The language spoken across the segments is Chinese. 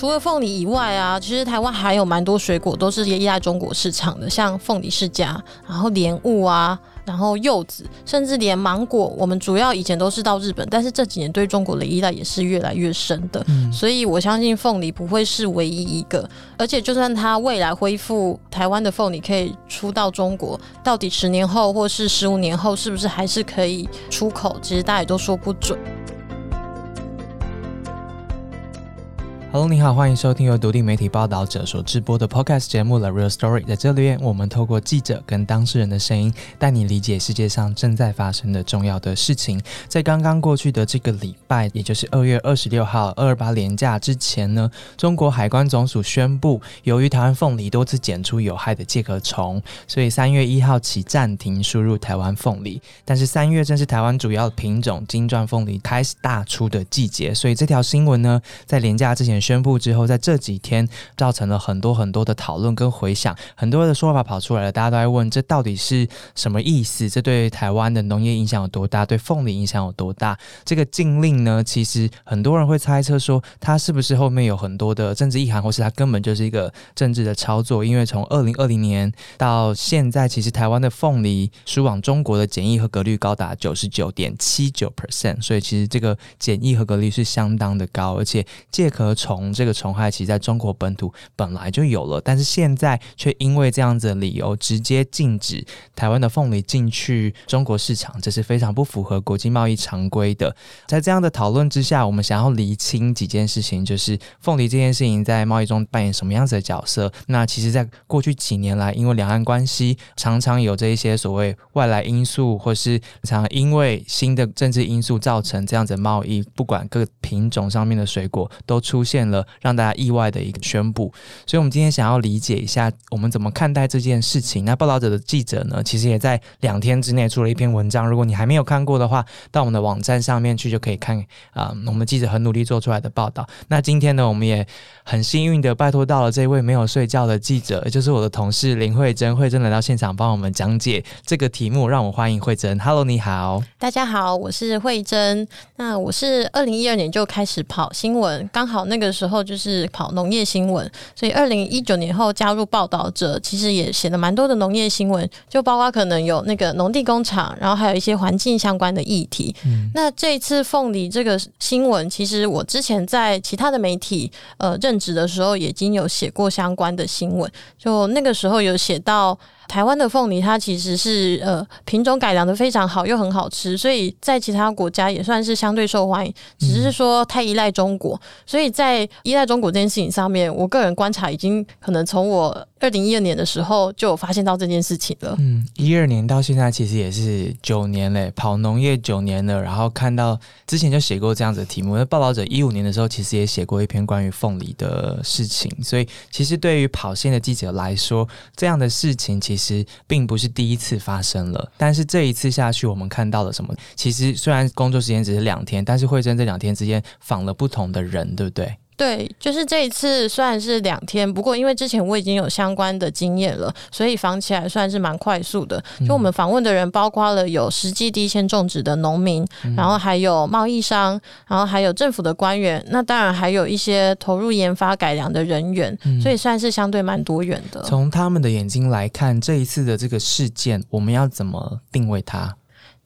除了凤梨以外啊，其实台湾还有蛮多水果都是依赖中国市场的，像凤梨世家，然后莲雾啊。然后柚子，甚至连芒果，我们主要以前都是到日本，但是这几年对中国的依赖也是越来越深的。所以我相信凤梨不会是唯一一个，而且就算它未来恢复，台湾的凤梨可以出到中国，到底十年后或是十五年后，是不是还是可以出口？其实大家也都说不准。Hello，你好，欢迎收听由独立媒体报道者所直播的 Podcast 节目《The Real Story》。在这里，我们透过记者跟当事人的声音，带你理解世界上正在发生的重要的事情。在刚刚过去的这个礼拜，也就是二月二十六号二二八连假之前呢，中国海关总署宣布，由于台湾凤梨多次检出有害的介壳虫，所以三月一号起暂停输入台湾凤梨。但是三月正是台湾主要品种金钻凤梨开始大出的季节，所以这条新闻呢，在连假之前。宣布之后，在这几天造成了很多很多的讨论跟回响，很多的说法跑出来了，大家都在问这到底是什么意思？这对台湾的农业影响有多大？对凤梨影响有多大？这个禁令呢？其实很多人会猜测说，它是不是后面有很多的政治意涵，或是它根本就是一个政治的操作？因为从二零二零年到现在，其实台湾的凤梨输往中国的检疫合格率高达九十九点七九 percent，所以其实这个检疫合格率是相当的高，而且介壳虫。虫这个虫害其实在中国本土本来就有了，但是现在却因为这样子的理由，直接禁止台湾的凤梨进去中国市场，这是非常不符合国际贸易常规的。在这样的讨论之下，我们想要厘清几件事情，就是凤梨这件事情在贸易中扮演什么样子的角色。那其实，在过去几年来，因为两岸关系常常有这一些所谓外来因素，或是常因为新的政治因素造成这样子贸易，不管各品种上面的水果都出现。了让大家意外的一个宣布，所以我们今天想要理解一下，我们怎么看待这件事情。那报道者的记者呢，其实也在两天之内出了一篇文章。如果你还没有看过的话，到我们的网站上面去就可以看啊。我们记者很努力做出来的报道。那今天呢，我们也很幸运的拜托到了这位没有睡觉的记者，也就是我的同事林慧珍。慧珍来到现场帮我们讲解这个题目，让我欢迎慧珍。Hello，你好，大家好，我是慧珍。那我是二零一二年就开始跑新闻，刚好那个。时候就是跑农业新闻，所以二零一九年后加入报道者，其实也写了蛮多的农业新闻，就包括可能有那个农地工厂，然后还有一些环境相关的议题。那这一次凤梨这个新闻，其实我之前在其他的媒体呃任职的时候，已经有写过相关的新闻，就那个时候有写到。台湾的凤梨，它其实是呃品种改良的非常好，又很好吃，所以在其他国家也算是相对受欢迎。只是说太依赖中国，所以在依赖中国这件事情上面，我个人观察已经可能从我二零一二年的时候就有发现到这件事情了。嗯，一二年到现在其实也是九年嘞，跑农业九年了，然后看到之前就写过这样子的题目。那报道者一五年的时候其实也写过一篇关于凤梨的事情，所以其实对于跑线的记者来说，这样的事情其实。其实并不是第一次发生了，但是这一次下去，我们看到了什么？其实虽然工作时间只是两天，但是慧珍这两天之间访了不同的人，对不对？对，就是这一次虽然是两天，不过因为之前我已经有相关的经验了，所以访起来算是蛮快速的。就我们访问的人，包括了有实际地线种植的农民，然后还有贸易商，然后还有政府的官员，那当然还有一些投入研发改良的人员，所以算是相对蛮多元的。从他们的眼睛来看，这一次的这个事件，我们要怎么定位它？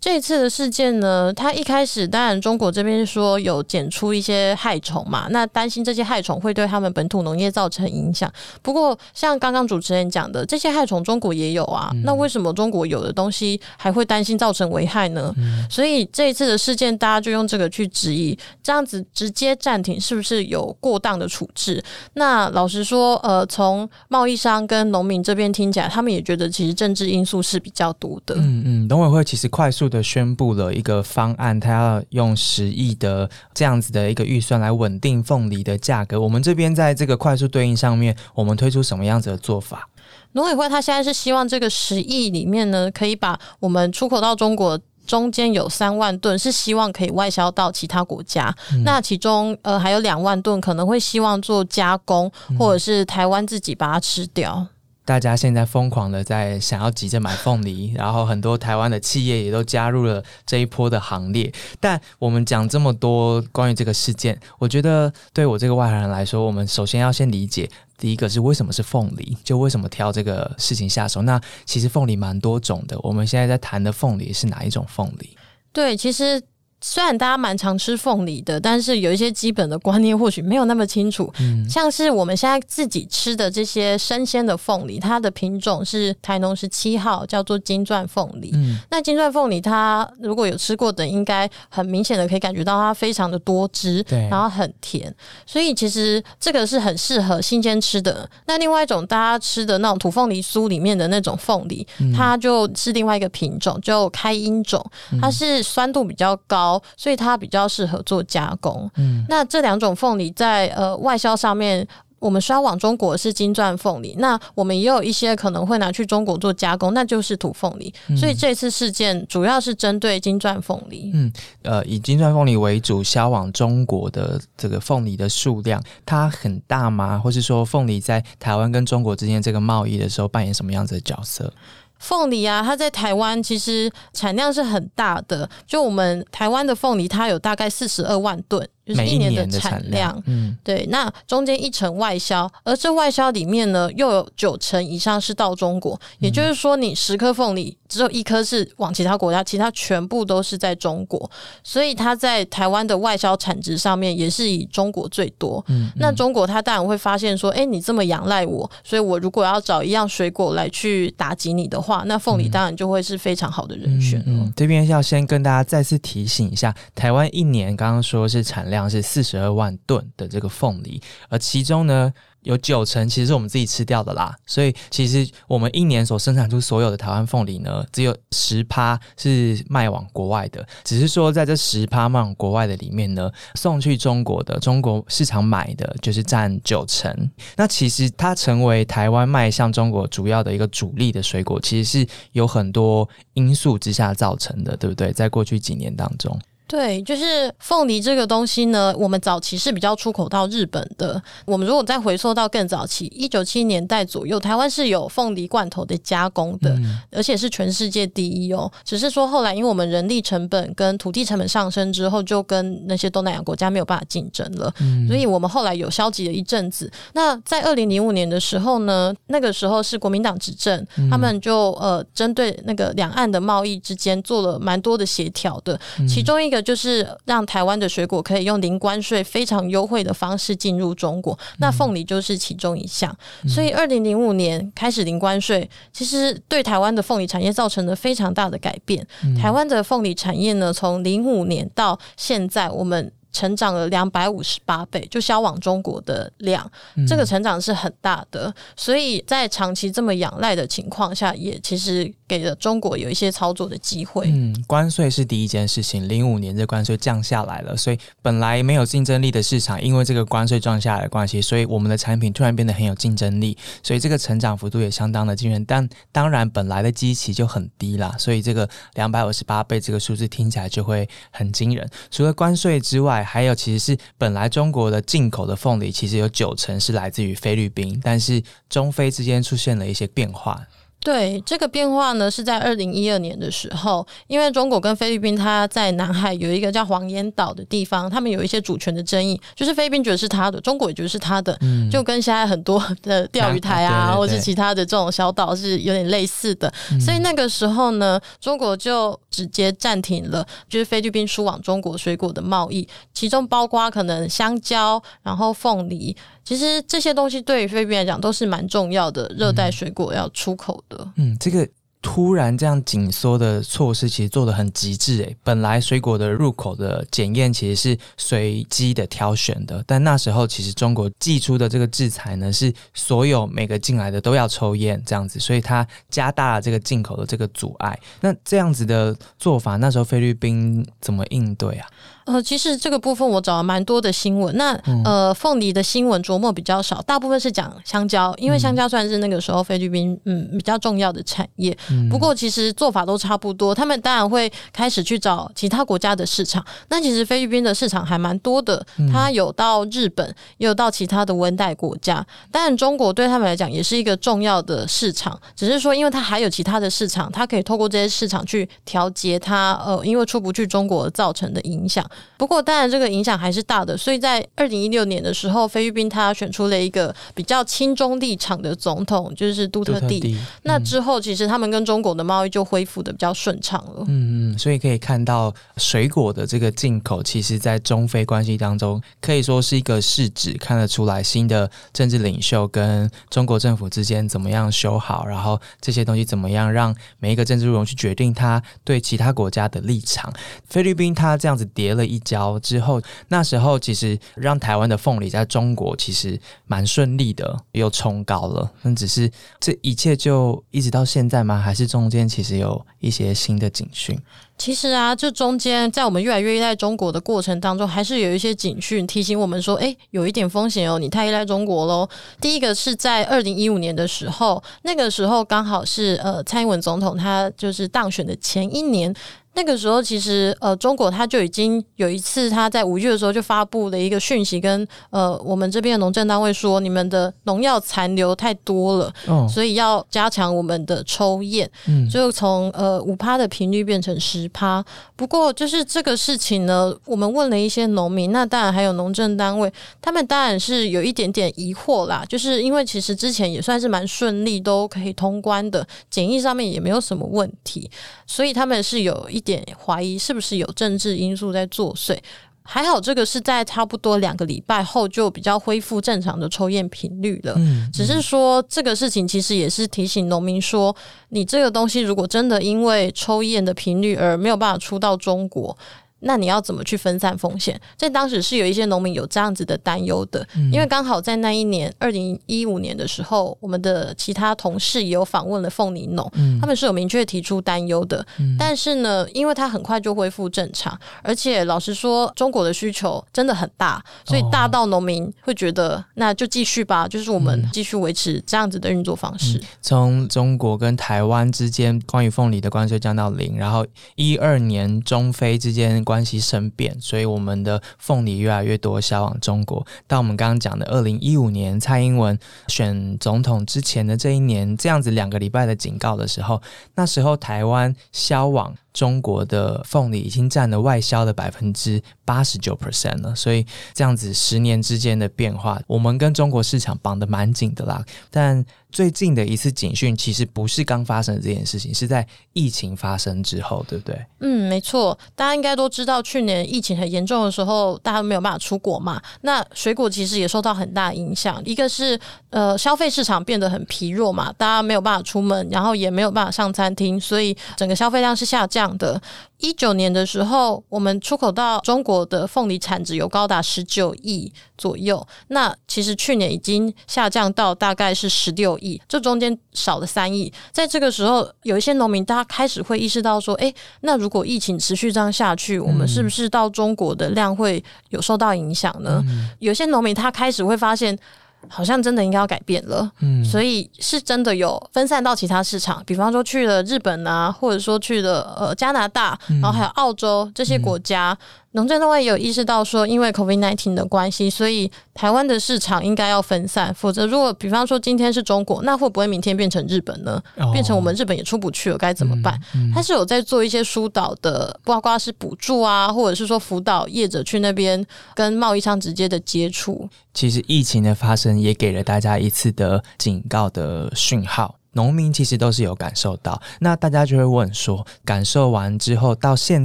这次的事件呢，它一开始当然中国这边说有检出一些害虫嘛，那担心这些害虫会对他们本土农业造成影响。不过像刚刚主持人讲的，这些害虫中国也有啊，那为什么中国有的东西还会担心造成危害呢？所以这一次的事件，大家就用这个去质疑，这样子直接暂停是不是有过当的处置？那老实说，呃，从贸易商跟农民这边听起来，他们也觉得其实政治因素是比较多的。嗯嗯，农委会其实快速。的宣布了一个方案，他要用十亿的这样子的一个预算来稳定凤梨的价格。我们这边在这个快速对应上面，我们推出什么样子的做法？农委会他现在是希望这个十亿里面呢，可以把我们出口到中国中间有三万吨是希望可以外销到其他国家，那其中呃还有两万吨可能会希望做加工，或者是台湾自己把它吃掉。大家现在疯狂的在想要急着买凤梨，然后很多台湾的企业也都加入了这一波的行列。但我们讲这么多关于这个事件，我觉得对我这个外行人来说，我们首先要先理解，第一个是为什么是凤梨，就为什么挑这个事情下手。那其实凤梨蛮多种的，我们现在在谈的凤梨是哪一种凤梨？对，其实。虽然大家蛮常吃凤梨的，但是有一些基本的观念或许没有那么清楚。嗯，像是我们现在自己吃的这些生鲜的凤梨，它的品种是台农十七号，叫做金钻凤梨。嗯，那金钻凤梨它如果有吃过的，应该很明显的可以感觉到它非常的多汁，对，然后很甜，所以其实这个是很适合新鲜吃的。那另外一种大家吃的那种土凤梨酥里面的那种凤梨，它就是另外一个品种，就开音种，它是酸度比较高。所以它比较适合做加工。嗯，那这两种凤梨在呃外销上面，我们销往中国是金钻凤梨，那我们也有一些可能会拿去中国做加工，那就是土凤梨。所以这次事件主要是针对金钻凤梨。嗯，呃，以金钻凤梨为主销往中国的这个凤梨的数量，它很大吗？或是说凤梨在台湾跟中国之间这个贸易的时候扮演什么样子的角色？凤梨啊，它在台湾其实产量是很大的。就我们台湾的凤梨，它有大概四十二万吨。就是一年的产量，嗯，对，那中间一成外销，而这外销里面呢，又有九成以上是到中国，也就是说，你十颗凤梨只有一颗是往其他国家，其他全部都是在中国，所以它在台湾的外销产值上面也是以中国最多。嗯，那中国它当然会发现说，哎，你这么仰赖我，所以我如果要找一样水果来去打击你的话，那凤梨当然就会是非常好的人选嗯。这边要先跟大家再次提醒一下，台湾一年刚刚说是产量。量是四十二万吨的这个凤梨，而其中呢有九成其实是我们自己吃掉的啦，所以其实我们一年所生产出所有的台湾凤梨呢，只有十趴是卖往国外的，只是说在这十趴卖往国外的里面呢，送去中国的中国市场买的就是占九成。那其实它成为台湾卖向中国主要的一个主力的水果，其实是有很多因素之下造成的，对不对？在过去几年当中。对，就是凤梨这个东西呢，我们早期是比较出口到日本的。我们如果再回溯到更早期，一九七年代左右，台湾是有凤梨罐头的加工的，而且是全世界第一哦。只是说后来，因为我们人力成本跟土地成本上升之后，就跟那些东南亚国家没有办法竞争了，所以我们后来有消极了一阵子。那在二零零五年的时候呢，那个时候是国民党执政，他们就呃针对那个两岸的贸易之间做了蛮多的协调的，其中一。个就是让台湾的水果可以用零关税、非常优惠的方式进入中国，那凤梨就是其中一项。所以，二零零五年开始零关税，其实对台湾的凤梨产业造成了非常大的改变。台湾的凤梨产业呢，从零五年到现在，我们。成长了两百五十八倍，就销往中国的量，这个成长是很大的。所以在长期这么仰赖的情况下，也其实给了中国有一些操作的机会。嗯，关税是第一件事情，零五年这关税降下来了，所以本来没有竞争力的市场，因为这个关税降下来的关系，所以我们的产品突然变得很有竞争力，所以这个成长幅度也相当的惊人。但当然，本来的基期就很低啦，所以这个两百五十八倍这个数字听起来就会很惊人。除了关税之外，还有，其实是本来中国的进口的凤梨，其实有九成是来自于菲律宾，但是中非之间出现了一些变化。对这个变化呢，是在二零一二年的时候，因为中国跟菲律宾它在南海有一个叫黄岩岛的地方，他们有一些主权的争议，就是菲律宾觉得是他的，中国也觉得是他的，就跟现在很多的钓鱼台啊，或者其他的这种小岛是有点类似的。所以那个时候呢，中国就直接暂停了，就是菲律宾输往中国水果的贸易，其中包括可能香蕉，然后凤梨。其实这些东西对于菲律宾来讲都是蛮重要的热带水果要出口的。嗯，这个。突然这样紧缩的措施，其实做的很极致诶。本来水果的入口的检验其实是随机的挑选的，但那时候其实中国寄出的这个制裁呢，是所有每个进来的都要抽验这样子，所以它加大了这个进口的这个阻碍。那这样子的做法，那时候菲律宾怎么应对啊？呃，其实这个部分我找了蛮多的新闻。那呃，凤梨的新闻琢磨比较少，大部分是讲香蕉，因为香蕉算是那个时候菲律宾嗯比较重要的产业。不过其实做法都差不多，他们当然会开始去找其他国家的市场。那其实菲律宾的市场还蛮多的，它有到日本，也有到其他的温带国家。当然，中国对他们来讲也是一个重要的市场，只是说因为它还有其他的市场，它可以透过这些市场去调节它呃，因为出不去中国造成的影响。不过，当然这个影响还是大的。所以在二零一六年的时候，菲律宾他选出了一个比较亲中立场的总统，就是杜特地。那之后，其实他们跟中国的贸易就恢复的比较顺畅了。嗯嗯，所以可以看到水果的这个进口，其实在中非关系当中，可以说是一个试纸，看得出来新的政治领袖跟中国政府之间怎么样修好，然后这些东西怎么样让每一个政治人物去决定他对其他国家的立场。菲律宾他这样子叠了一跤之后，那时候其实让台湾的凤梨在中国其实蛮顺利的，又冲高了。那只是这一切就一直到现在吗？还是中间其实有一些新的警讯？其实啊，这中间在我们越来越依赖中国的过程当中，还是有一些警讯提醒我们说，哎，有一点风险哦，你太依赖中国喽。第一个是在二零一五年的时候，那个时候刚好是呃蔡英文总统他就是当选的前一年。那个时候，其实呃，中国他就已经有一次，他在五月的时候就发布了一个讯息，跟呃我们这边的农政单位说，你们的农药残留太多了，所以要加强我们的抽验，就从呃五趴的频率变成十趴。不过，就是这个事情呢，我们问了一些农民，那当然还有农政单位，他们当然是有一点点疑惑啦，就是因为其实之前也算是蛮顺利，都可以通关的，检疫上面也没有什么问题，所以他们是有一。点怀疑是不是有政治因素在作祟？还好这个是在差不多两个礼拜后就比较恢复正常的抽验频率了。嗯，只是说这个事情其实也是提醒农民说，你这个东西如果真的因为抽验的频率而没有办法出到中国。那你要怎么去分散风险？在当时是有一些农民有这样子的担忧的，因为刚好在那一年二零一五年的时候，我们的其他同事也有访问了凤梨农，他们是有明确提出担忧的。但是呢，因为它很快就恢复正常，而且老实说，中国的需求真的很大，所以大到农民会觉得那就继续吧，就是我们继续维持这样子的运作方式。从中国跟台湾之间关于凤梨的关税降到零，然后一二年中非之间关关系生变，所以我们的凤梨越来越多销往中国。到我们刚刚讲的二零一五年蔡英文选总统之前的这一年，这样子两个礼拜的警告的时候，那时候台湾销往。中国的凤梨已经占了外销的百分之八十九 percent 了，所以这样子十年之间的变化，我们跟中国市场绑得蛮紧的啦。但最近的一次警讯，其实不是刚发生这件事情，是在疫情发生之后，对不对？嗯，没错。大家应该都知道，去年疫情很严重的时候，大家都没有办法出国嘛。那水果其实也受到很大影响。一个是呃，消费市场变得很疲弱嘛，大家没有办法出门，然后也没有办法上餐厅，所以整个消费量是下降。样的，一九年的时候，我们出口到中国的凤梨产值有高达十九亿左右。那其实去年已经下降到大概是十六亿，这中间少了三亿。在这个时候，有一些农民大家开始会意识到说：“哎，那如果疫情持续这样下去，我们是不是到中国的量会有受到影响呢？”有些农民他开始会发现。好像真的应该要改变了，嗯，所以是真的有分散到其他市场，比方说去了日本啊，或者说去了呃加拿大，然后还有澳洲这些国家。农政单位也有意识到说，因为 COVID-19 的关系，所以台湾的市场应该要分散。否则，如果比方说今天是中国，那会不会明天变成日本呢？变成我们日本也出不去了，该怎么办？他是有在做一些疏导的，包括是补助啊，或者是说辅导业者去那边跟贸易商直接的接触。其实疫情的发生也给了大家一次的警告的讯号。农民其实都是有感受到，那大家就会问说，感受完之后到现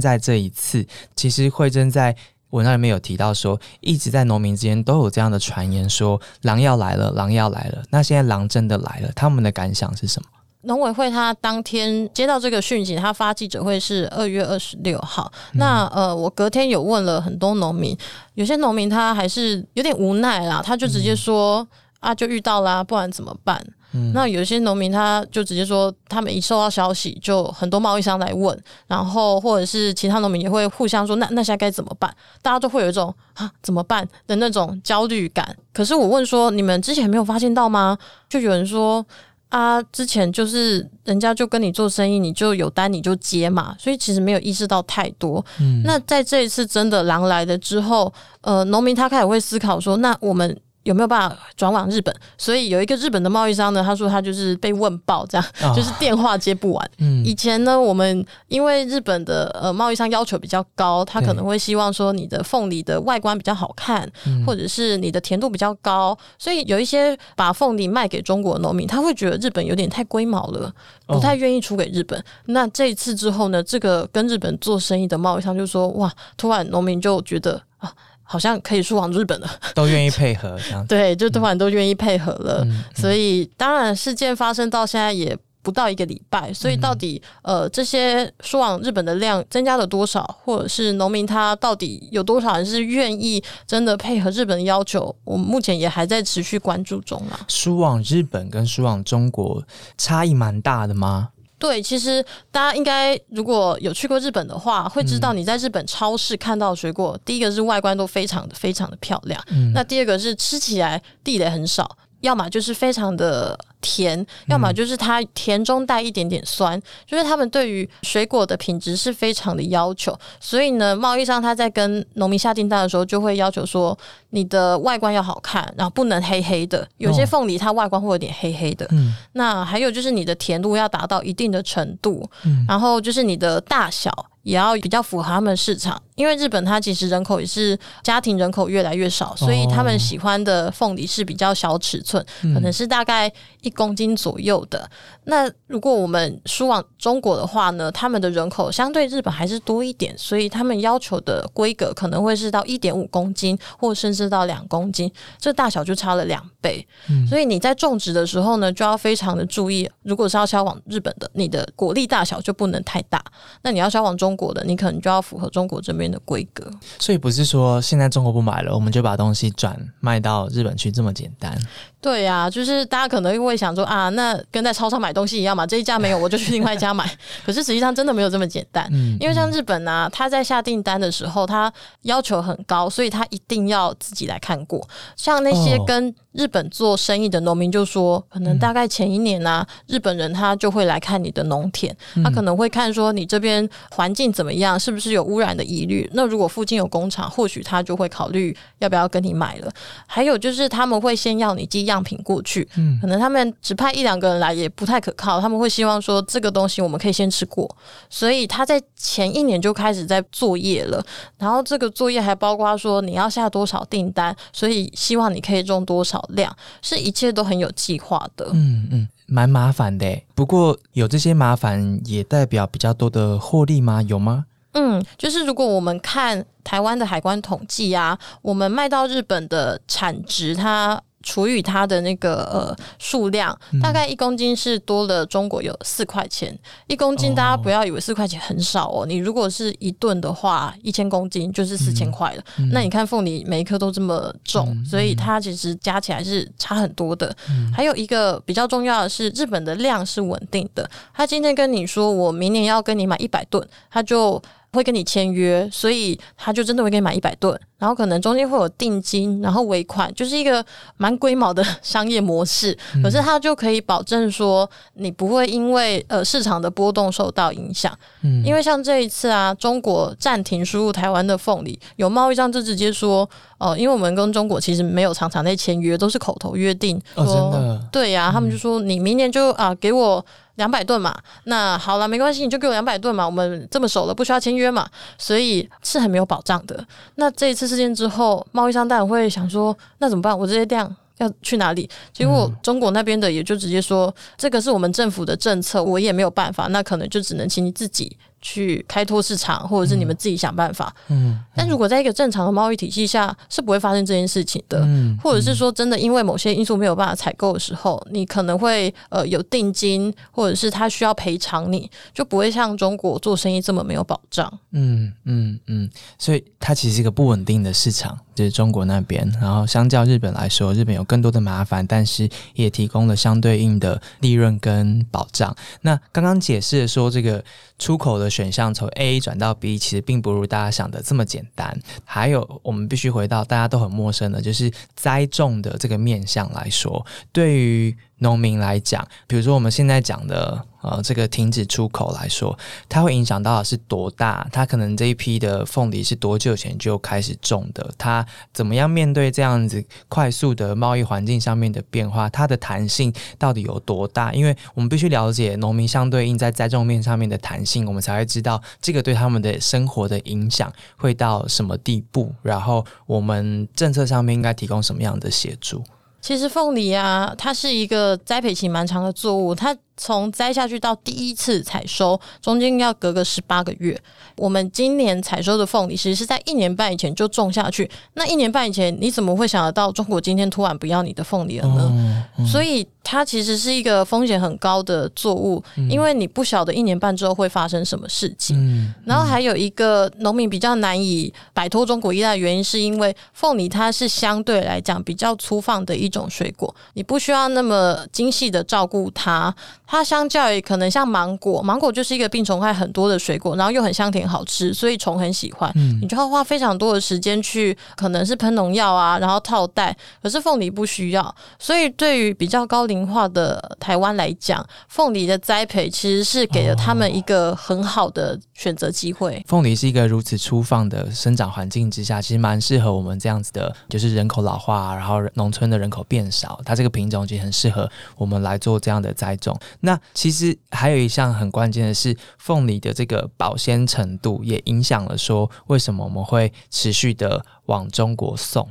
在这一次，其实慧珍在文章里面有提到说，一直在农民之间都有这样的传言说，狼要来了，狼要来了。那现在狼真的来了，他们的感想是什么？农委会他当天接到这个讯息，他发记者会是二月二十六号。那呃，我隔天有问了很多农民，有些农民他还是有点无奈啦，他就直接说啊，就遇到啦，不然怎么办？那有些农民他就直接说，他们一收到消息，就很多贸易商来问，然后或者是其他农民也会互相说，那那现在该怎么办？大家都会有一种啊怎么办的那种焦虑感。可是我问说，你们之前没有发现到吗？就有人说。啊，之前就是人家就跟你做生意，你就有单你就接嘛，所以其实没有意识到太多。嗯，那在这一次真的狼来了之后，呃，农民他开始会思考说，那我们。有没有办法转往日本？所以有一个日本的贸易商呢，他说他就是被问爆，这样、啊就是电话接不完。嗯以前呢，我们因为日本的呃贸易商要求比较高，他可能会希望说你的凤梨的外观比较好看，嗯或者是你的甜度比较高，所以有一些把凤梨卖给中国的农民，他会觉得日本有点太龟毛了，哦不太愿意出给日本。那这一次之后呢，这个跟日本做生意的贸易商就说，哇，突然农民就觉得啊。好像可以输往日本了，都愿意配合这样子。对，就突然都愿意配合了。嗯所以当然事件发生到现在也不到一个礼拜，所以到底、呃这些输往日本的量增加了多少，或者是农民他到底有多少人是愿意真的配合日本的要求，我们目前也还在持续关注中啦。输往日本跟输往中国差异蛮大的吗？对，其实大家应该如果有去过日本的话，会知道你在日本超市看到的水果，第一个是外观都非常的非常的漂亮，嗯。那第二个是吃起来地雷很少，要么就是非常的甜，要么就是它甜中带一点点酸，就是他们对于水果的品质是非常的要求。所以呢，贸易商他在跟农民下订单的时候，就会要求说你的外观要好看，然后不能黑黑的。有些哦凤梨它外观会有点黑黑的，嗯。那还有就是你的甜度要达到一定的程度，嗯。然后就是你的大小也要比较符合他们市场，因为日本它其实人口也是家庭人口越来越少，所以他们喜欢的凤梨是比较小尺寸，嗯可能是大概一公斤左右的。那如果我们输往中国的话呢，他们的人口相对日本还是多一点，所以他们要求的规格可能会是到一点五公斤，或甚至到两公斤，这大小就差了两倍。所以你在种植的时候呢，就要非常的注意。如果是要销往日本的，你的果粒大小就不能太大；那你要销往中国的，你可能就要符合中国这边的规格。所以不是说现在中国不买了，我们就把东西转卖到日本去这么简单。对呀、就是大家可能会想说啊，那跟在超商买东西一样嘛，这一家没有，我就去另外一家买。可是实际上真的没有这么简单。嗯，因为像日本啊，他在下订单的时候，他要求很高，所以他一定要自己来看过。像那些哦跟日本做生意的农民就说，可能大概前一年呢、日本人他就会来看你的农田，他可能会看说你这边环境怎么样，是不是有污染的疑虑。那如果附近有工厂，或许他就会考虑要不要跟你买了。还有就是他们会先要你寄样品过去，嗯可能他们只派一两个人来也不太可靠，他们会希望说这个东西我们可以先吃过，所以他在前一年就开始在作业了，然后这个作业还包括说你要下多少订单，所以希望你可以种多少量，是一切都很有计划的。嗯嗯，蛮麻烦的。不过有这些麻烦，也代表比较多的获利吗？有吗？嗯，就是如果我们看台湾的海关统计啊，我们卖到日本的产值，它除以它的那个呃数量，大概一公斤是多了中国有四块钱。一公斤大家不要以为四块钱很少哦，你如果是一吨的话，一千公斤就是四千块了。那你看凤梨每一颗都这么重，所以它其实加起来是差很多的。还有一个比较重要的是，日本的量是稳定的。他今天跟你说我明年要跟你买一百吨，他就会跟你签约，所以他就真的会给你买一百吨，然后可能中间会有定金，然后尾款，就是一个蛮龟毛的商业模式。可是他就可以保证说，你不会因为呃市场的波动受到影响。嗯。因为像这一次啊，中国暂停输入台湾的凤梨，有贸易商就直接说，呃、因为我们跟中国其实没有常常在签约，都是口头约定，哦，说真的，对呀、他们就说你明年就啊给我两百吨嘛，那好了，没关系，你就给我两百吨嘛，我们这么熟了，不需要签约嘛，所以是很没有保障的。那这一次事件之后，贸易商当然会想说，那怎么办？我这些量。要去哪里？结果中国那边的也就直接说，这个是我们政府的政策，我也没有办法，那可能就只能请你自己去开拓市场，或者是你们自己想办法。嗯但如果在一个正常的贸易体系下，是不会发生这件事情的。嗯，或者是说，真的因为某些因素没有办法采购的时候，你可能会呃有定金，或者是他需要赔偿你，就不会像中国做生意这么没有保障。嗯嗯嗯，所以它其实是一个不稳定的市场，是中国那边。然后相较日本来说，日本有更多的麻烦，但是也提供了相对应的利润跟保障。那刚刚解释说，这个出口的选项从 A 转到 B，其实并不如大家想的这么简单。还有，我们必须回到大家都很陌生的，就是栽种的这个面向来说，对于农民来讲，比如说我们现在讲的呃这个停止出口来说，它会影响到的是多大？它可能这一批的凤梨是多久前就开始种的？它怎么样面对这样子快速的贸易环境上面的变化？它的弹性到底有多大？因为我们必须了解农民相对应在栽种面上面的弹性，我们才会知道这个对他们的生活的影响会到什么地步，然后我们政策上面应该提供什么样的协助。其实凤梨啊，它是一个栽培期蛮长的作物，它从栽下去到第一次采收，中间要隔个十八个月。我们今年采收的凤梨，其实是在一年半以前就种下去。那一年半以前，你怎么会想得到中国今天突然不要你的凤梨了呢？所以它其实是一个风险很高的作物，因为你不晓得一年半之后会发生什么事情。然后还有一个农民比较难以摆脱中国依赖的原因，是因为凤梨它是相对来讲比较粗放的一种水果，你不需要那么精细的照顾它。它相较于可能像芒果，芒果就是一个病虫害很多的水果，然后又很香甜好吃，所以虫很喜欢。你就要花非常多的时间去，可能是喷农药啊，然后套袋。可是凤梨不需要，所以对于比较高龄化的台湾来讲，凤梨的栽培其实是给了他们一个很好的选择机会。凤梨是一个如此粗放的生长环境之下，其实蛮适合我们这样子的，就是人口老化，然后农村的人口变少，它这个品种其实很适合我们来做这样的栽种。那其实还有一项很关键的是，凤梨的这个保鲜程度也影响了说，为什么我们会持续的往中国送。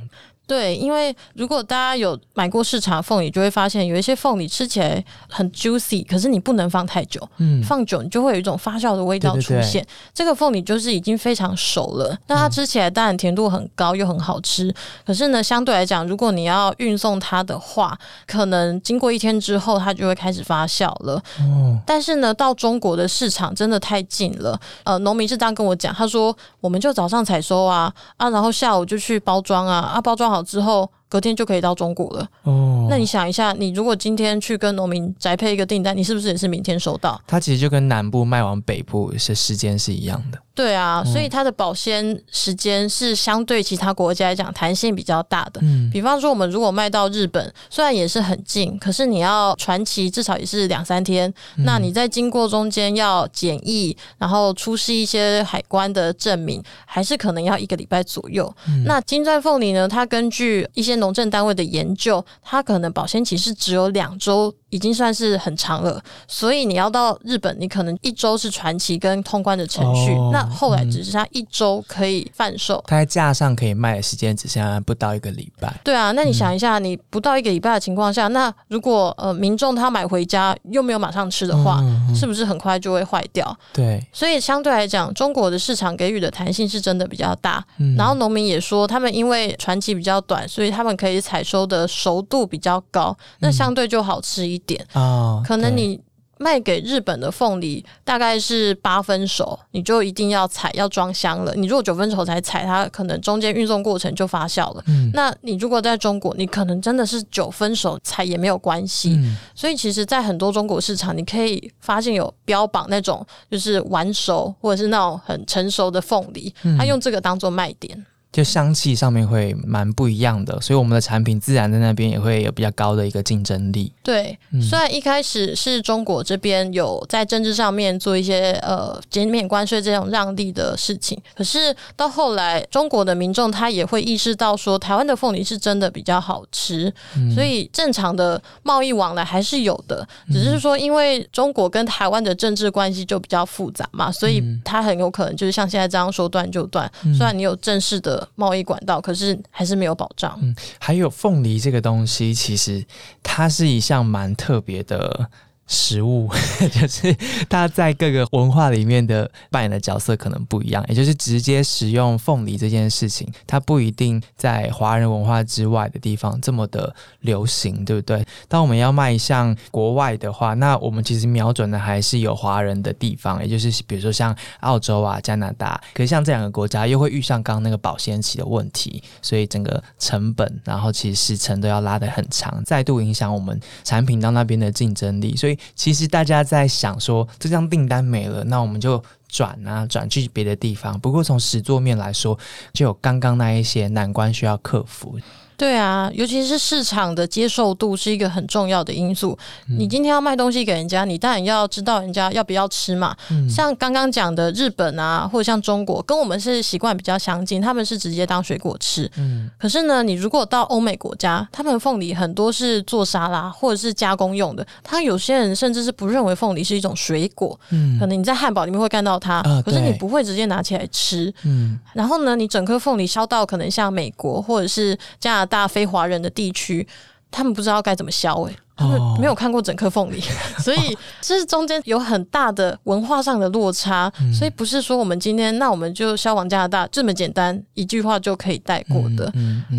对，因为如果大家有买过市场凤梨，就会发现有一些凤梨吃起来很 juicy，可是你不能放太久，嗯，放久你就会有一种发酵的味道出现。这个凤梨就是已经非常熟了，那它吃起来当然甜度很高又很好吃，可是呢，相对来讲，如果你要运送它的话，可能经过一天之后，它就会开始发酵了。哦，但是呢，到中国的市场真的太近了。呃，农民是这样跟我讲，他说我们就早上采收啊啊，然后下午就去包装啊啊，包装好。之后。隔天就可以到中国了。哦，那你想一下，你如果今天去跟农民宅配一个订单，你是不是也是明天收到？它其实就跟南部卖往北部是时间是一样的。对啊，所以它的保鲜时间是相对其他国家来讲弹性比较大的。嗯，比方说我们如果卖到日本，虽然也是很近，可是你要传奇至少也是两三天。那你在经过中间要检疫，然后出示一些海关的证明，还是可能要一个礼拜左右。那金钻凤梨呢？它根据一些农政单位的研究，它可能保鲜期是只有两周，已经算是很长了。所以你要到日本，你可能一周是传奇跟通关的程序，那后来只剩下一周可以贩售。它在架上可以卖的时间只剩下不到一个礼拜。对啊，那你想一下，你不到一个礼拜的情况下，那如果呃民众他买回家又没有马上吃的话，是不是很快就会坏掉？对，所以相对来讲，中国的市场给予的弹性是真的比较大。然后农民也说，他们因为传奇比较短，所以他们可以采收的熟度比较高，那相对就好吃一点啊。可能你卖给日本的凤梨大概是八分熟，你就一定要采要装箱了。你如果九分熟才采，它可能中间运送过程就发酵了。那你如果在中国，你可能真的是九分熟采也没有关系。所以其实，在很多中国市场，你可以发现有标榜那种就是完熟或者是那种很成熟的凤梨，它用这个当做卖点。就香气上面会蛮不一样的，所以我们的产品自然在那边也会有比较高的一个竞争力。对，虽然一开始是中国这边有在政治上面做一些呃减免关税这种让利的事情，可是到后来中国的民众他也会意识到说，台湾的凤梨是真的比较好吃，所以正常的贸易往来还是有的，只是说因为中国跟台湾的政治关系就比较复杂嘛，所以它很有可能就是像现在这样说断就断。虽然你有正式的。贸易管道，可是还是没有保障。嗯，还有凤梨这个东西，其实它是一项蛮特别的。食物 就是它在各个文化里面的扮演的角色可能不一样，也就是直接食用凤梨这件事情，它不一定在华人文化之外的地方这么的流行，对不对？当我们要迈向国外的话，那我们其实瞄准的还是有华人的地方，也就是比如说像澳洲啊、加拿大。可是像这两个国家又会遇上刚刚那个保鲜期的问题，所以整个成本，然后其实时程都要拉得很长，再度影响我们产品到那边的竞争力，所以。其实大家在想说，这张订单没了，那我们就转啊，转去别的地方。不过从实作面来说，就有刚刚那一些难关需要克服。对啊，尤其是市场的接受度是一个很重要的因素。你今天要卖东西给人家，你当然要知道人家要不要吃嘛。像刚刚讲的日本啊，或者像中国，跟我们是习惯比较相近，他们是直接当水果吃。嗯，可是呢，你如果到欧美国家，他们凤梨很多是做沙拉或者是加工用的。他有些人甚至是不认为凤梨是一种水果。嗯，可能你在汉堡里面会看到它，可是你不会直接拿起来吃。嗯，然后呢，你整颗凤梨销到可能像美国或者是加拿大非华人的地区，他们不知道该怎么销诶。他们没有看过整颗凤梨，所以这是中间有很大的文化上的落差。所以不是说我们今天那我们就销往加拿大这么简单，一句话就可以带过的。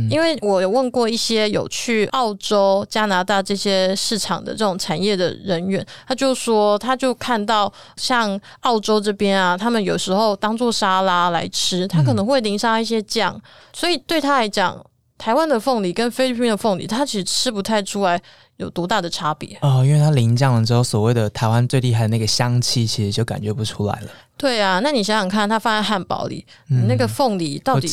因为我有问过一些有去澳洲、加拿大这些市场的这种产业的人员，他就说，他就看到像澳洲这边啊，他们有时候当做沙拉来吃，他可能会淋上一些酱，所以对他来讲，台湾的凤梨跟菲律宾的凤梨，它其实吃不太出来。有多大的差别哦？因为它淋降了之后，所谓的台湾最厉害的那个香气，其实就感觉不出来了。对啊，那你想想看，它放在汉堡里，那个凤梨到底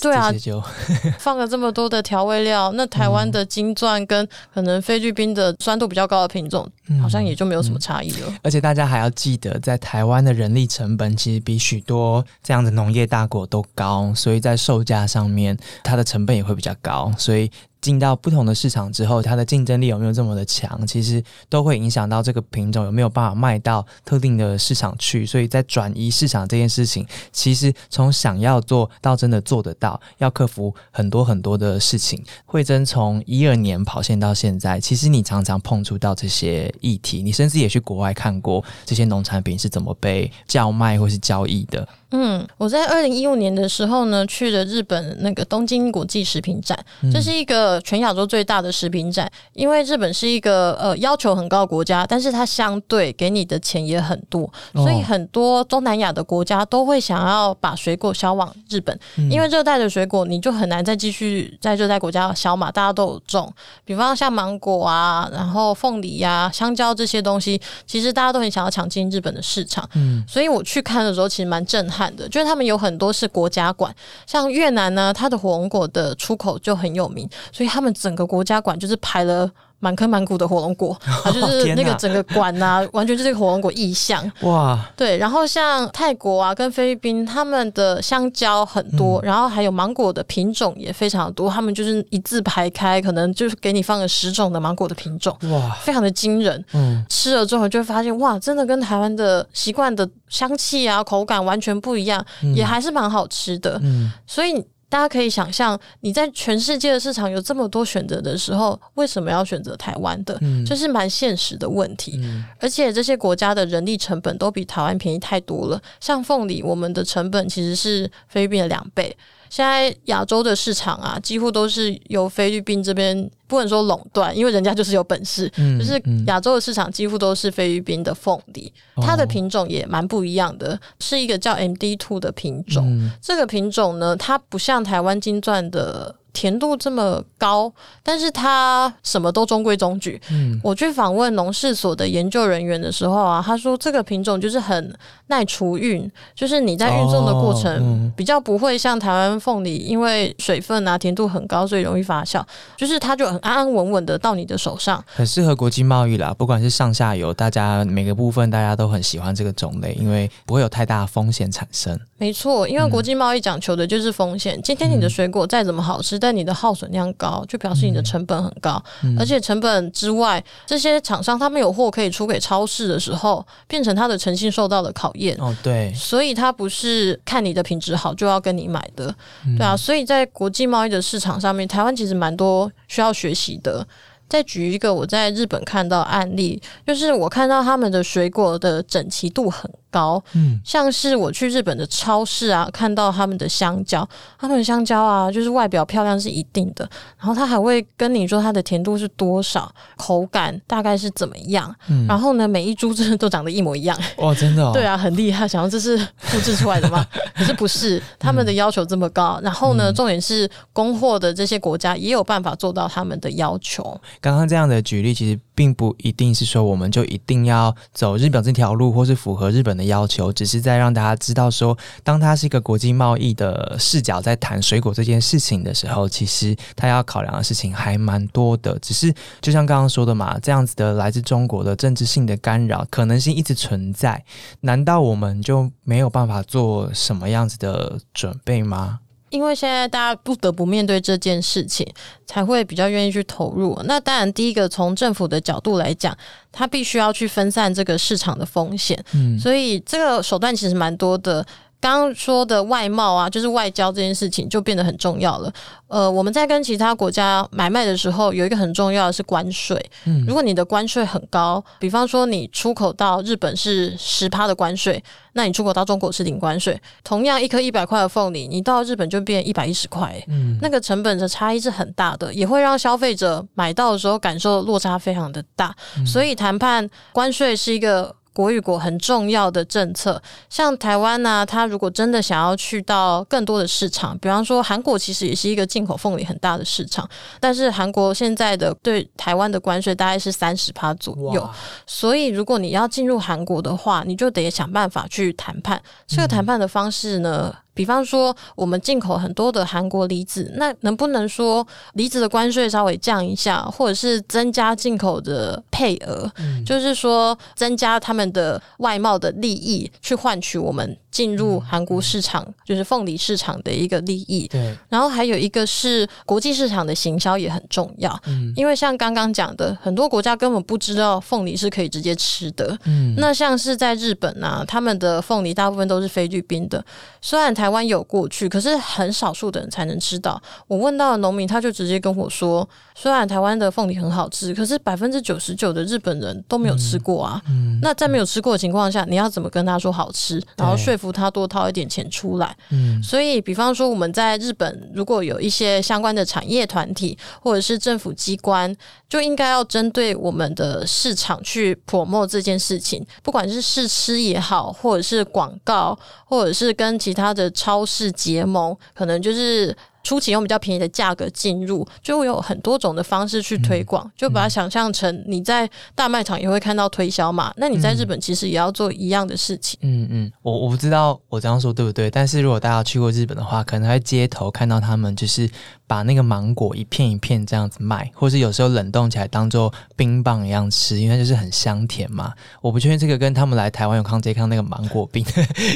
对啊，就 放了这么多的调味料，那台湾的金钻跟可能菲律宾的酸度比较高的品种，好像也就没有什么差异了。而且大家还要记得，在台湾的人力成本其实比许多这样的农业大国都高，所以在售价上面，它的成本也会比较高，所以。进到不同的市场之后，它的竞争力有没有这么的强，其实都会影响到这个品种有没有办法卖到特定的市场去。所以在转移市场这件事情，其实从想要做到真的做得到，要克服很多很多的事情。慧珍从一二年跑线到现在，其实你常常碰触到这些议题，你甚至也去国外看过这些农产品是怎么被叫卖或是交易的。嗯，我在二零一五年的时候呢，去了日本那个东京国际食品展，这是一个全亚洲最大的食品展。因为日本是一个呃要求很高的国家，但是它相对给你的钱也很多，所以很多东南亚的国家都会想要把水果销往日本。因为热带的水果你就很难再继续在热带国家销嘛，大家都有种，比方像芒果啊，然后凤梨呀、香蕉这些东西，其实大家都很想要抢进日本的市场。嗯，所以我去看的时候，其实蛮震撼。的，就是他们有很多是国家馆，像越南呢，它的火龙果的出口就很有名，所以他们整个国家馆就是排了。满坑满谷的火龙果，它 就是那个整个馆呐，完全就是火龙果意象。哇！对，然后像泰国啊，跟菲律宾，他们的香蕉很多，然后还有芒果的品种也非常多，他们就是一字排开，可能就是给你放了十种的芒果的品种，哇，非常的惊人。嗯，吃了之后就会发现，哇，真的跟台湾的习惯的香气啊、口感完全不一样，也还是蛮好吃的。嗯，所以。大家可以想象，你在全世界的市场有这么多选择的时候，为什么要选择台湾的？就是蛮现实的问题。而且这些国家的人力成本都比台湾便宜太多了。像凤梨，我们的成本其实是菲律宾的两倍。现在亚洲的市场啊，几乎都是由菲律宾这边不能说垄断，因为人家就是有本事。就是亚洲的市场几乎都是菲律宾的凤梨，它的品种也蛮不一样的，是一个叫 MD Two 的品种。这个品种呢，它不像台湾金钻的。甜度这么高，但是它什么都中规中矩。嗯，我去访问农事所的研究人员的时候啊，他说这个品种就是很耐除运，就是你在运送的过程比较不会像台湾凤梨，因为水分啊甜度很高，所以容易发酵。就是它就很安安稳稳的到你的手上，很适合国际贸易啦。不管是上下游，大家每个部分大家都很喜欢这个种类，因为不会有太大的风险产生。没错，因为国际贸易讲求的就是风险。今天你的水果再怎么好吃，但但你的耗损量高，就表示你的成本很高，而且成本之外，这些厂商他们有货可以出给超市的时候，变成他的诚信受到了考验。哦，对，所以他不是看你的品质好就要跟你买的，对啊。所以在国际贸易的市场上面，台湾其实蛮多需要学习的。再举一个我在日本看到案例，就是我看到他们的水果的整齐度很。高，嗯，像是我去日本的超市啊，看到他们的香蕉，他们的香蕉啊，就是外表漂亮是一定的，然后他还会跟你说它的甜度是多少，口感大概是怎么样，嗯，然后呢，每一株真的都长得一模一样，哇，真的，对啊，很厉害，想要这是复制出来的吗？可是不是，他们的要求这么高，然后呢，重点是供货的这些国家也有办法做到他们的要求。刚刚这样的举例，其实。并不一定是说我们就一定要走日本这条路，或是符合日本的要求，只是在让大家知道说，当它是一个国际贸易的视角在谈水果这件事情的时候，其实它要考量的事情还蛮多的。只是就像刚刚说的嘛，这样子的来自中国的政治性的干扰可能性一直存在，难道我们就没有办法做什么样子的准备吗？因为现在大家不得不面对这件事情，才会比较愿意去投入。那当然，第一个从政府的角度来讲，它必须要去分散这个市场的风险。嗯，所以这个手段其实蛮多的。刚刚说的外贸啊，就是外交这件事情就变得很重要了。呃，我们在跟其他国家买卖的时候，有一个很重要的是关税。嗯，如果你的关税很高，比方说你出口到日本是十趴的关税，那你出口到中国是零关税。同样一颗一百块的凤梨，你到日本就变一百一十块。嗯，那个成本的差异是很大的，也会让消费者买到的时候感受落差非常的大。所以谈判关税是一个。国与国很重要的政策，像台湾呢，它如果真的想要去到更多的市场，比方说韩国，其实也是一个进口凤梨很大的市场，但是韩国现在的对台湾的关税大概是三十趴左右，所以如果你要进入韩国的话，你就得想办法去谈判。这个谈判的方式呢？比方说，我们进口很多的韩国梨子，那能不能说梨子的关税稍微降一下，或者是增加进口的配额？就是说，增加他们的外贸的利益，去换取我们。进入韩国市场就是凤梨市场的一个利益，对。然后还有一个是国际市场的行销也很重要，嗯，因为像刚刚讲的，很多国家根本不知道凤梨是可以直接吃的，嗯。那像是在日本啊，他们的凤梨大部分都是菲律宾的，虽然台湾有过去，可是很少数的人才能吃到。我问到农民，他就直接跟我说，虽然台湾的凤梨很好吃，可是百分之九十九的日本人都没有吃过啊。嗯。那在没有吃过的情况下，你要怎么跟他说好吃，然后说？服他多掏一点钱出来，嗯，所以比方说我们在日本，如果有一些相关的产业团体或者是政府机关，就应该要针对我们的市场去 promote 这件事情，不管是试吃也好，或者是广告，或者是跟其他的超市结盟，可能就是。初期用比较便宜的价格进入，就会有很多种的方式去推广，就把它想象成你在大卖场也会看到推销嘛。那你在日本其实也要做一样的事情。嗯嗯，我我不知道我这样说对不对，但是如果大家去过日本的话，可能在街头看到他们就是。把那个芒果一片一片这样子卖，或是有时候冷冻起来当做冰棒一样吃，因为就是很香甜嘛。我不确定这个跟他们来台湾有康健康那个芒果冰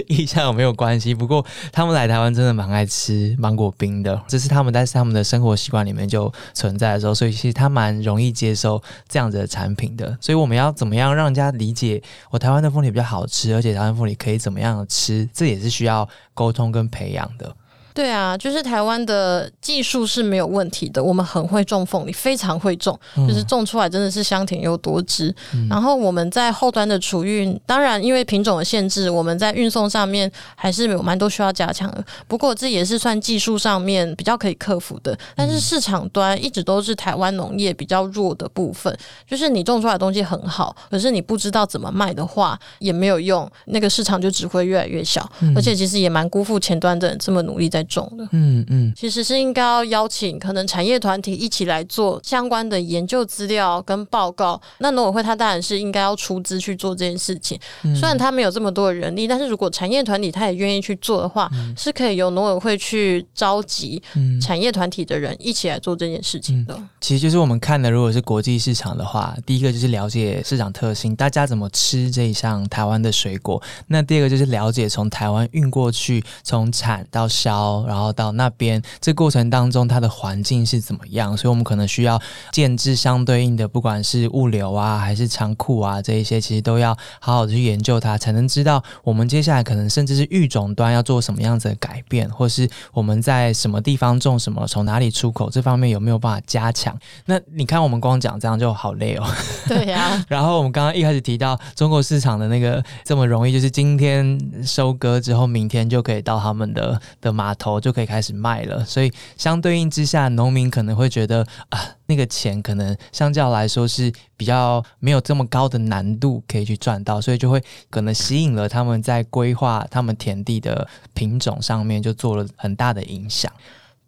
印象有没有关系。不过他们来台湾真的蛮爱吃芒果冰的，这是他们在他们的生活习惯里面就存在的时候，所以其实他蛮容易接受这样子的产品的。所以我们要怎么样让人家理解我台湾的凤梨比较好吃，而且台湾凤梨可以怎么样吃，这也是需要沟通跟培养的。对啊，就是台湾的技术是没有问题的，我们很会种凤梨，非常会种，就是种出来真的是香甜又多汁。然后我们在后端的储运，当然因为品种的限制，我们在运送上面还是有蛮多需要加强的。不过这也是算技术上面比较可以克服的。但是市场端一直都是台湾农业比较弱的部分，就是你种出来的东西很好，可是你不知道怎么卖的话也没有用，那个市场就只会越来越小，而且其实也蛮辜负前端的人这么努力在。种的，嗯嗯，其实是应该要邀请可能产业团体一起来做相关的研究资料跟报告。那农委会他当然是应该要出资去做这件事情。虽然他没有这么多的人力，但是如果产业团体他也愿意去做的话，是可以由农委会去召集产业团体的人一起来做这件事情的。其实就是我们看的，如果是国际市场的话，第一个就是了解市场特性，大家怎么吃这一项台湾的水果。那第二个就是了解从台湾运过去，从产到销。然后到那边，这过程当中它的环境是怎么样？所以我们可能需要建制相对应的，不管是物流啊，还是仓库啊，这一些其实都要好好的去研究它，才能知道我们接下来可能甚至是育种端要做什么样子的改变，或是我们在什么地方种什么，从哪里出口这方面有没有办法加强？那你看我们光讲这样就好累哦。对呀。然后我们刚刚一开始提到中国市场的那个这么容易，就是今天收割之后，明天就可以到他们的的码头。头就可以开始卖了，所以相对应之下，农民可能会觉得啊，那个钱可能相较来说是比较没有这么高的难度可以去赚到，所以就会可能吸引了他们在规划他们田地的品种上面就做了很大的影响。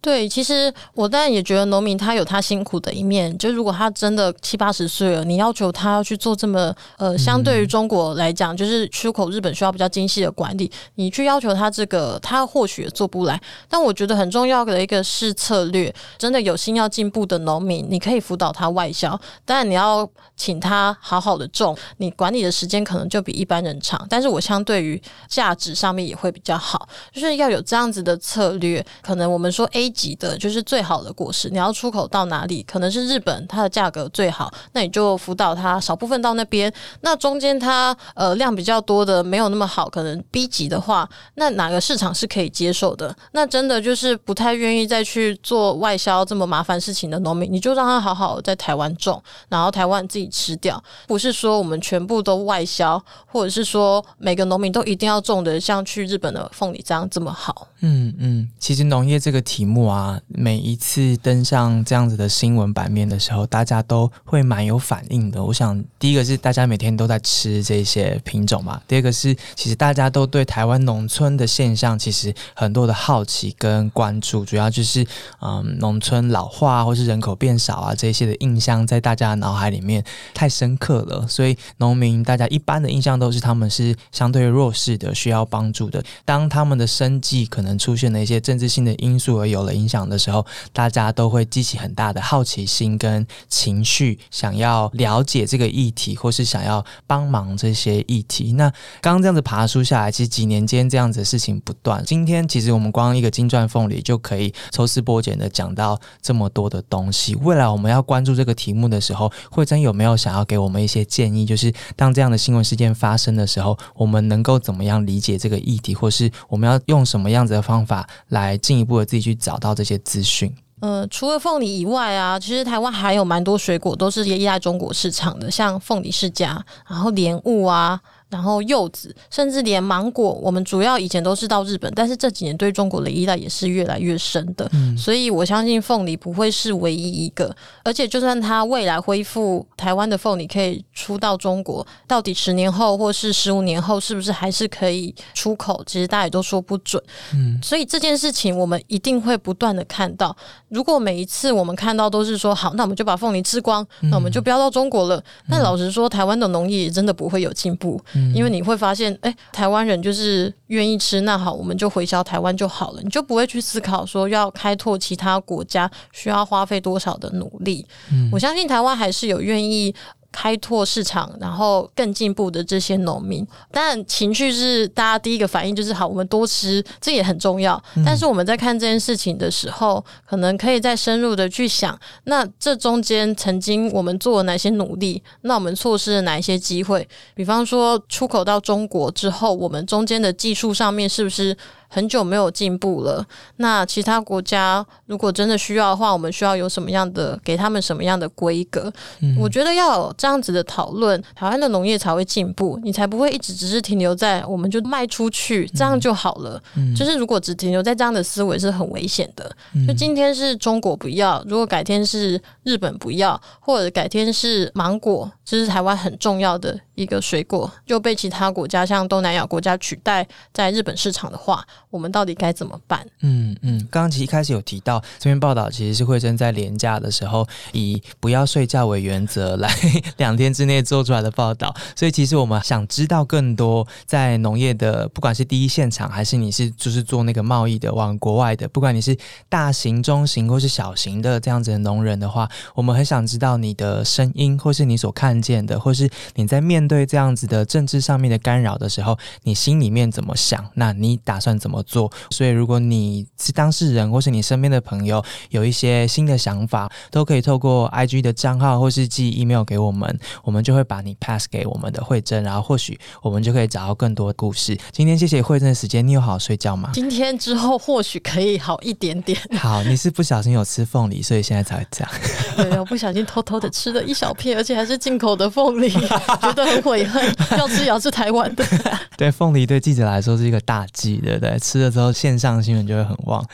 对，其实我当然也觉得农民他有他辛苦的一面。就如果他真的七八十岁了，你要求他要去做这么呃，相对于中国来讲，就是出口日本需要比较精细的管理，你去要求他这个，他或许也做不来。但我觉得很重要的一个是策略，真的有心要进步的农民，你可以辅导他外销，但你要请他好好的种，你管理的时间可能就比一般人长，但是我相对于价值上面也会比较好，就是要有这样子的策略。可能我们说 A。级的就是最好的果实，你要出口到哪里？可能是日本，它的价格最好，那你就辅导它少部分到那边。那中间它呃量比较多的没有那么好，可能 B 级的话，那哪个市场是可以接受的？那真的就是不太愿意再去做外销这么麻烦事情的农民，你就让他好好在台湾种，然后台湾自己吃掉。不是说我们全部都外销，或者是说每个农民都一定要种的像去日本的凤梨这样这么好。嗯嗯，其实农业这个题目。哇！每一次登上这样子的新闻版面的时候，大家都会蛮有反应的。我想，第一个是大家每天都在吃这些品种嘛；第二个是，其实大家都对台湾农村的现象，其实很多的好奇跟关注，主要就是嗯，农村老化或是人口变少啊这些的印象，在大家的脑海里面太深刻了。所以，农民大家一般的印象都是他们是相对弱势的，需要帮助的。当他们的生计可能出现了一些政治性的因素而有了。影响的时候，大家都会激起很大的好奇心跟情绪，想要了解这个议题，或是想要帮忙这些议题。那刚刚这样子爬书下来，其实几年间这样子的事情不断。今天其实我们光一个金钻凤梨就可以抽丝剥茧的讲到这么多的东西。未来我们要关注这个题目的时候，慧珍有没有想要给我们一些建议？就是当这样的新闻事件发生的时候，我们能够怎么样理解这个议题，或是我们要用什么样子的方法来进一步的自己去找。到这些资讯，呃，除了凤梨以外啊，其实台湾还有蛮多水果都是依赖中国市场的，像凤梨世家，然后莲雾啊。然后柚子，甚至连芒果，我们主要以前都是到日本，但是这几年对中国的依赖也是越来越深的。所以我相信凤梨不会是唯一一个，而且就算它未来恢复，台湾的凤梨可以出到中国，到底十年后或是十五年后，是不是还是可以出口？其实大家也都说不准。嗯，所以这件事情我们一定会不断的看到。如果每一次我们看到都是说好，那我们就把凤梨吃光，那我们就不要到中国了。那老实说，台湾的农业真的不会有进步。因为你会发现，哎，台湾人就是愿意吃，那好，我们就回销台湾就好了，你就不会去思考说要开拓其他国家需要花费多少的努力。我相信台湾还是有愿意。开拓市场，然后更进步的这些农民，但情绪是大家第一个反应就是好，我们多吃，这也很重要。但是我们在看这件事情的时候，可能可以再深入的去想，那这中间曾经我们做了哪些努力？那我们错失了哪一些机会？比方说出口到中国之后，我们中间的技术上面是不是？很久没有进步了。那其他国家如果真的需要的话，我们需要有什么样的给他们什么样的规格？我觉得要有这样子的讨论，台湾的农业才会进步，你才不会一直只是停留在我们就卖出去这样就好了。就是如果只停留在这样的思维是很危险的。就今天是中国不要，如果改天是日本不要，或者改天是芒果，这是台湾很重要的一个水果，就被其他国家像东南亚国家取代在日本市场的话。我们到底该怎么办？嗯嗯，刚刚其实一开始有提到这篇报道，其实是慧珍在廉价的时候以不要睡觉为原则来两天之内做出来的报道。所以其实我们想知道更多在农业的，不管是第一现场，还是你是就是做那个贸易的，往国外的，不管你是大型、中型或是小型的这样子的农人的话，我们很想知道你的声音，或是你所看见的，或是你在面对这样子的政治上面的干扰的时候，你心里面怎么想？那你打算怎么？做，所以如果你是当事人，或是你身边的朋友有一些新的想法，都可以透过 I G 的账号或是寄 email 给我们，我们就会把你 pass 给我们的慧珍，然后或许我们就可以找到更多故事。今天谢谢慧珍的时间，你有好好睡觉吗？今天之后或许可以好一点点。好，你是不小心有吃凤梨，所以现在才会这样。对，我不小心偷偷的吃了一小片，而且还是进口的凤梨，觉得很悔恨。要吃也要吃台湾的。对，凤梨对记者来说是一个大忌，对不对？吃了之后，线上新闻就会很旺。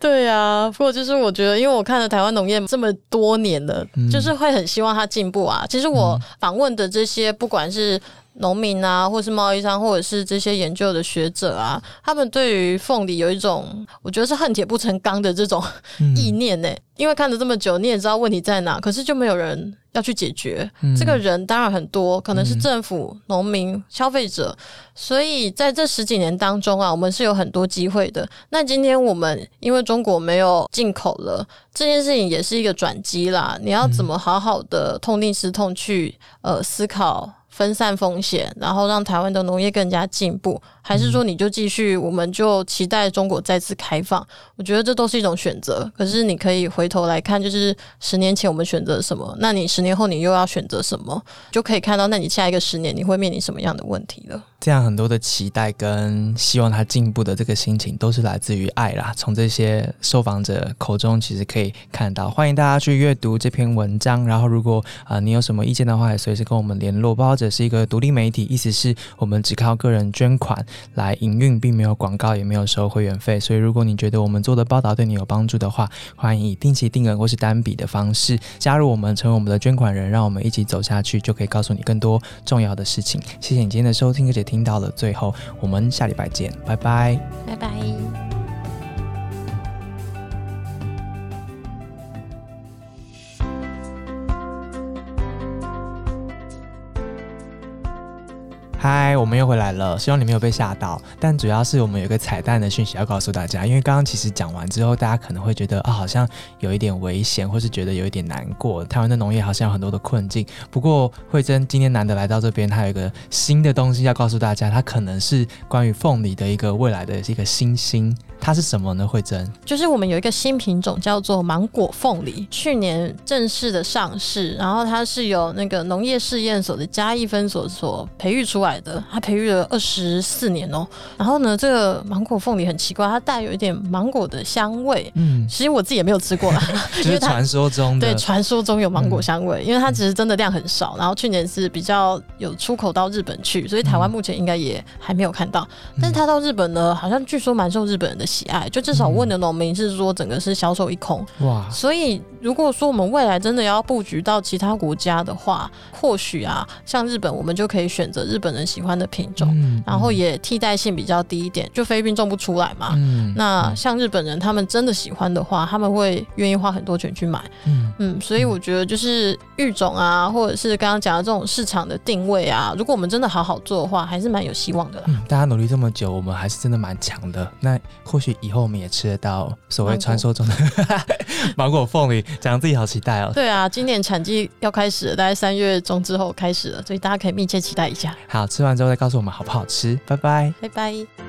对啊，不过就是我觉得，因为我看了台湾农业这么多年了，就是会很希望它进步啊。其实我访问的这些，不管是农民啊，或是贸易商，或者是这些研究的学者啊，他们对于凤梨有一种，我觉得是恨铁不成钢的这种意念呢。因为看了这么久，你也知道问题在哪，可是就没有人要去解决。这个人当然很多，可能是政府、农民、消费者。所以在这十几年当中啊，我们是有很多机会的。那今天我们因为中国没有进口了，这件事情也是一个转机啦。你要怎么好好的痛定思痛去呃思考？分散风险，然后让台湾的农业更加进步，还是说你就继续，我们就期待中国再次开放？我觉得这都是一种选择。可是你可以回头来看，就是十年前我们选择什么，那你十年后你又要选择什么，就可以看到，那你下一个十年你会面临什么样的问题了。这样很多的期待跟希望他进步的这个心情，都是来自于爱啦。从这些受访者口中，其实可以看到。欢迎大家去阅读这篇文章。然后，如果啊你有什么意见的话，也随时跟我们联络。报道者是一个独立媒体，意思是我们只靠个人捐款来营运，并没有广告，也没有收会员费。所以，如果你觉得我们做的报道对你有帮助的话，欢迎以定期定额或是单笔的方式加入我们，成为我们的捐款人，让我们一起走下去，就可以告诉你更多重要的事情。谢谢你今天的收听，而且。听到了最后，我们下礼拜见，拜拜，拜拜。嗨，我们又回来了，希望你没有被吓到。但主要是我们有个彩蛋的讯息要告诉大家，因为刚刚其实讲完之后，大家可能会觉得啊，好像有一点危险，或是觉得有一点难过。台湾的农业好像有很多的困境。不过慧珍今天难得来到这边，她有一个新的东西要告诉大家，它可能是关于凤梨的一个未来的一个新星。它是什么呢？慧珍，就是我们有一个新品种叫做芒果凤梨，去年正式的上市，然后它是由那个农业试验所的嘉义分所所培育出来的，它培育了二十四年哦。然后呢，这个芒果凤梨很奇怪，它带有一点芒果的香味。嗯，其实我自己也没有吃过啦，就是传说中对传说中有芒果香味，因为它其实真的量很少。然后去年是比较有出口到日本去，所以台湾目前应该也还没有看到。但是它到日本呢，好像据说蛮受日本人的。喜爱，就至少问的农民是说整个是销售一空。哇，所以如果说我们未来真的要布局到其他国家的话，或许啊，像日本，我们就可以选择日本人喜欢的品种，然后也替代性比较低一点，就菲律宾种不出来嘛。嗯那像日本人他们真的喜欢的话，他们会愿意花很多钱去买。嗯嗯，所以我觉得就是育种啊，或者是刚刚讲的这种市场的定位啊，如果我们真的好好做的话，还是蛮有希望的。嗯，大家努力这么久，我们还是真的蛮强的。那或或许以后我们也吃得到所谓传说中的 芒果凤梨，讲自己好期待哦。对啊，今年产季要开始了，大概三月中之后开始了，所以大家可以密切期待一下。好吃完之后再告诉我们好不好吃，拜拜，拜拜。